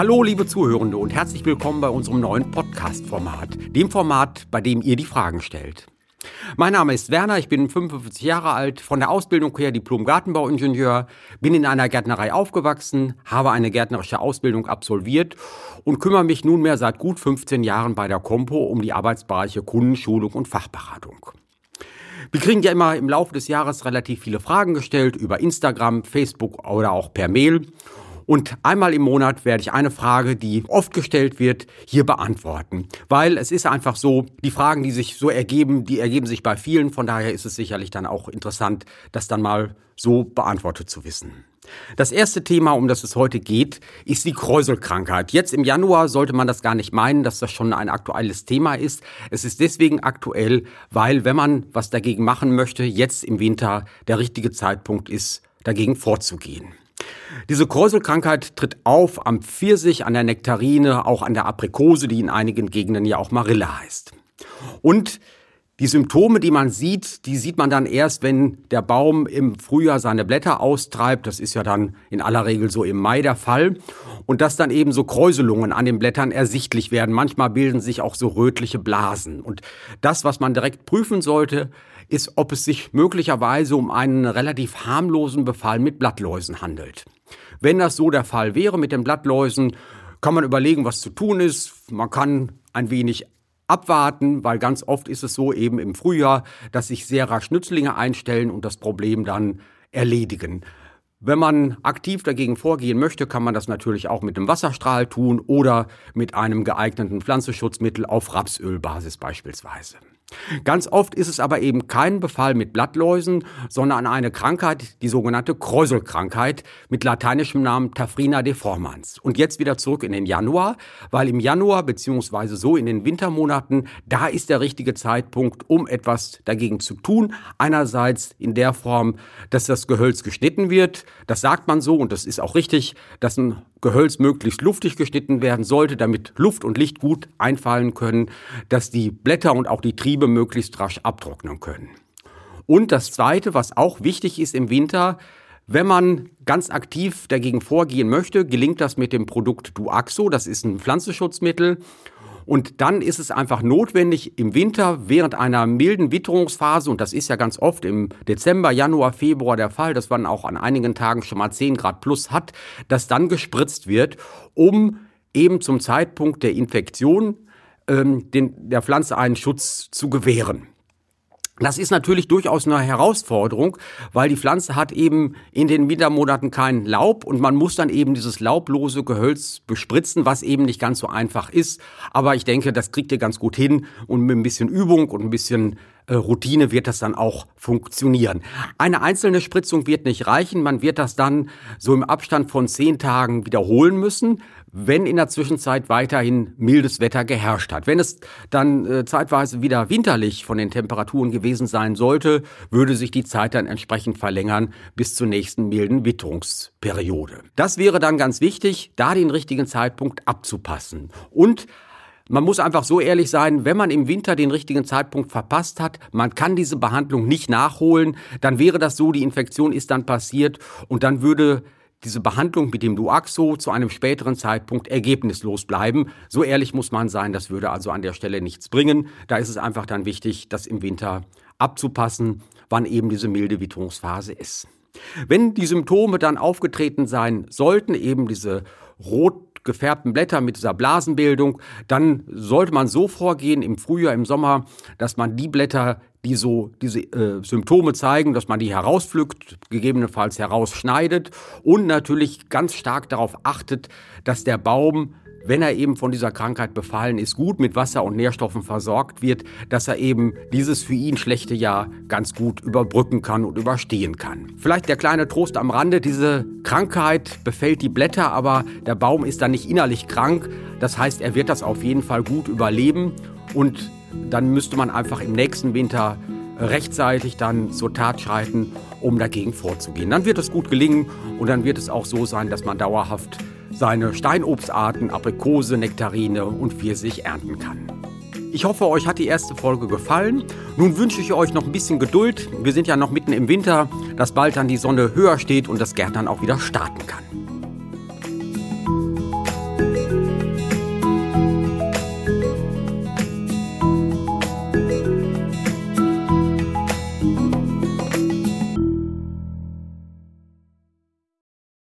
Hallo, liebe Zuhörende und herzlich willkommen bei unserem neuen Podcast-Format, dem Format, bei dem ihr die Fragen stellt. Mein Name ist Werner, ich bin 55 Jahre alt, von der Ausbildung her Diplom-Gartenbauingenieur, bin in einer Gärtnerei aufgewachsen, habe eine gärtnerische Ausbildung absolviert und kümmere mich nunmehr seit gut 15 Jahren bei der Compo um die Arbeitsbereiche Kundenschulung und Fachberatung. Wir kriegen ja immer im Laufe des Jahres relativ viele Fragen gestellt über Instagram, Facebook oder auch per Mail. Und einmal im Monat werde ich eine Frage, die oft gestellt wird, hier beantworten. Weil es ist einfach so, die Fragen, die sich so ergeben, die ergeben sich bei vielen. Von daher ist es sicherlich dann auch interessant, das dann mal so beantwortet zu wissen. Das erste Thema, um das es heute geht, ist die Kräuselkrankheit. Jetzt im Januar sollte man das gar nicht meinen, dass das schon ein aktuelles Thema ist. Es ist deswegen aktuell, weil wenn man was dagegen machen möchte, jetzt im Winter der richtige Zeitpunkt ist, dagegen vorzugehen. Diese Kräuselkrankheit tritt auf am Pfirsich, an der Nektarine, auch an der Aprikose, die in einigen Gegenden ja auch Marille heißt. Und die Symptome, die man sieht, die sieht man dann erst, wenn der Baum im Frühjahr seine Blätter austreibt. Das ist ja dann in aller Regel so im Mai der Fall. Und dass dann eben so Kräuselungen an den Blättern ersichtlich werden. Manchmal bilden sich auch so rötliche Blasen. Und das, was man direkt prüfen sollte, ist, ob es sich möglicherweise um einen relativ harmlosen Befall mit Blattläusen handelt. Wenn das so der Fall wäre mit den Blattläusen, kann man überlegen, was zu tun ist. Man kann ein wenig abwarten, weil ganz oft ist es so eben im Frühjahr, dass sich sehr rasch Nützlinge einstellen und das Problem dann erledigen. Wenn man aktiv dagegen vorgehen möchte, kann man das natürlich auch mit einem Wasserstrahl tun oder mit einem geeigneten Pflanzenschutzmittel auf Rapsölbasis beispielsweise. Ganz oft ist es aber eben kein Befall mit Blattläusen, sondern eine Krankheit, die sogenannte Kräuselkrankheit mit lateinischem Namen Tafrina deformans. Und jetzt wieder zurück in den Januar, weil im Januar beziehungsweise so in den Wintermonaten, da ist der richtige Zeitpunkt, um etwas dagegen zu tun. Einerseits in der Form, dass das Gehölz geschnitten wird. Das sagt man so und das ist auch richtig, dass ein Gehölz möglichst luftig geschnitten werden sollte, damit Luft und Licht gut einfallen können, dass die Blätter und auch die Triebe möglichst rasch abtrocknen können. Und das Zweite, was auch wichtig ist im Winter, wenn man ganz aktiv dagegen vorgehen möchte, gelingt das mit dem Produkt Duaxo. Das ist ein Pflanzenschutzmittel und dann ist es einfach notwendig, im Winter während einer milden Witterungsphase, und das ist ja ganz oft im Dezember, Januar, Februar der Fall, dass man auch an einigen Tagen schon mal 10 Grad plus hat, dass dann gespritzt wird, um eben zum Zeitpunkt der Infektion ähm, den, der Pflanze einen Schutz zu gewähren. Das ist natürlich durchaus eine Herausforderung, weil die Pflanze hat eben in den Wintermonaten kein Laub und man muss dann eben dieses laublose Gehölz bespritzen, was eben nicht ganz so einfach ist. Aber ich denke, das kriegt ihr ganz gut hin und mit ein bisschen Übung und ein bisschen äh, Routine wird das dann auch funktionieren. Eine einzelne Spritzung wird nicht reichen. Man wird das dann so im Abstand von zehn Tagen wiederholen müssen wenn in der Zwischenzeit weiterhin mildes Wetter geherrscht hat. Wenn es dann äh, zeitweise wieder winterlich von den Temperaturen gewesen sein sollte, würde sich die Zeit dann entsprechend verlängern bis zur nächsten milden Witterungsperiode. Das wäre dann ganz wichtig, da den richtigen Zeitpunkt abzupassen. Und man muss einfach so ehrlich sein, wenn man im Winter den richtigen Zeitpunkt verpasst hat, man kann diese Behandlung nicht nachholen, dann wäre das so, die Infektion ist dann passiert und dann würde diese Behandlung mit dem Duaxo zu einem späteren Zeitpunkt ergebnislos bleiben. So ehrlich muss man sein, das würde also an der Stelle nichts bringen. Da ist es einfach dann wichtig, das im Winter abzupassen, wann eben diese milde Witterungsphase ist. Wenn die Symptome dann aufgetreten sein sollten, eben diese rot gefärbten Blätter mit dieser Blasenbildung, dann sollte man so vorgehen im Frühjahr, im Sommer, dass man die Blätter die so diese äh, Symptome zeigen, dass man die herauspflückt, gegebenenfalls herausschneidet und natürlich ganz stark darauf achtet, dass der Baum wenn er eben von dieser Krankheit befallen ist, gut mit Wasser und Nährstoffen versorgt wird, dass er eben dieses für ihn schlechte Jahr ganz gut überbrücken kann und überstehen kann. Vielleicht der kleine Trost am Rande, diese Krankheit befällt die Blätter, aber der Baum ist dann nicht innerlich krank. Das heißt, er wird das auf jeden Fall gut überleben und dann müsste man einfach im nächsten Winter rechtzeitig dann zur Tat schreiten, um dagegen vorzugehen. Dann wird es gut gelingen und dann wird es auch so sein, dass man dauerhaft seine Steinobstarten, Aprikose, Nektarine und Pfirsich ernten kann. Ich hoffe, euch hat die erste Folge gefallen. Nun wünsche ich euch noch ein bisschen Geduld. Wir sind ja noch mitten im Winter, dass bald dann die Sonne höher steht und das Gärtnern auch wieder starten kann.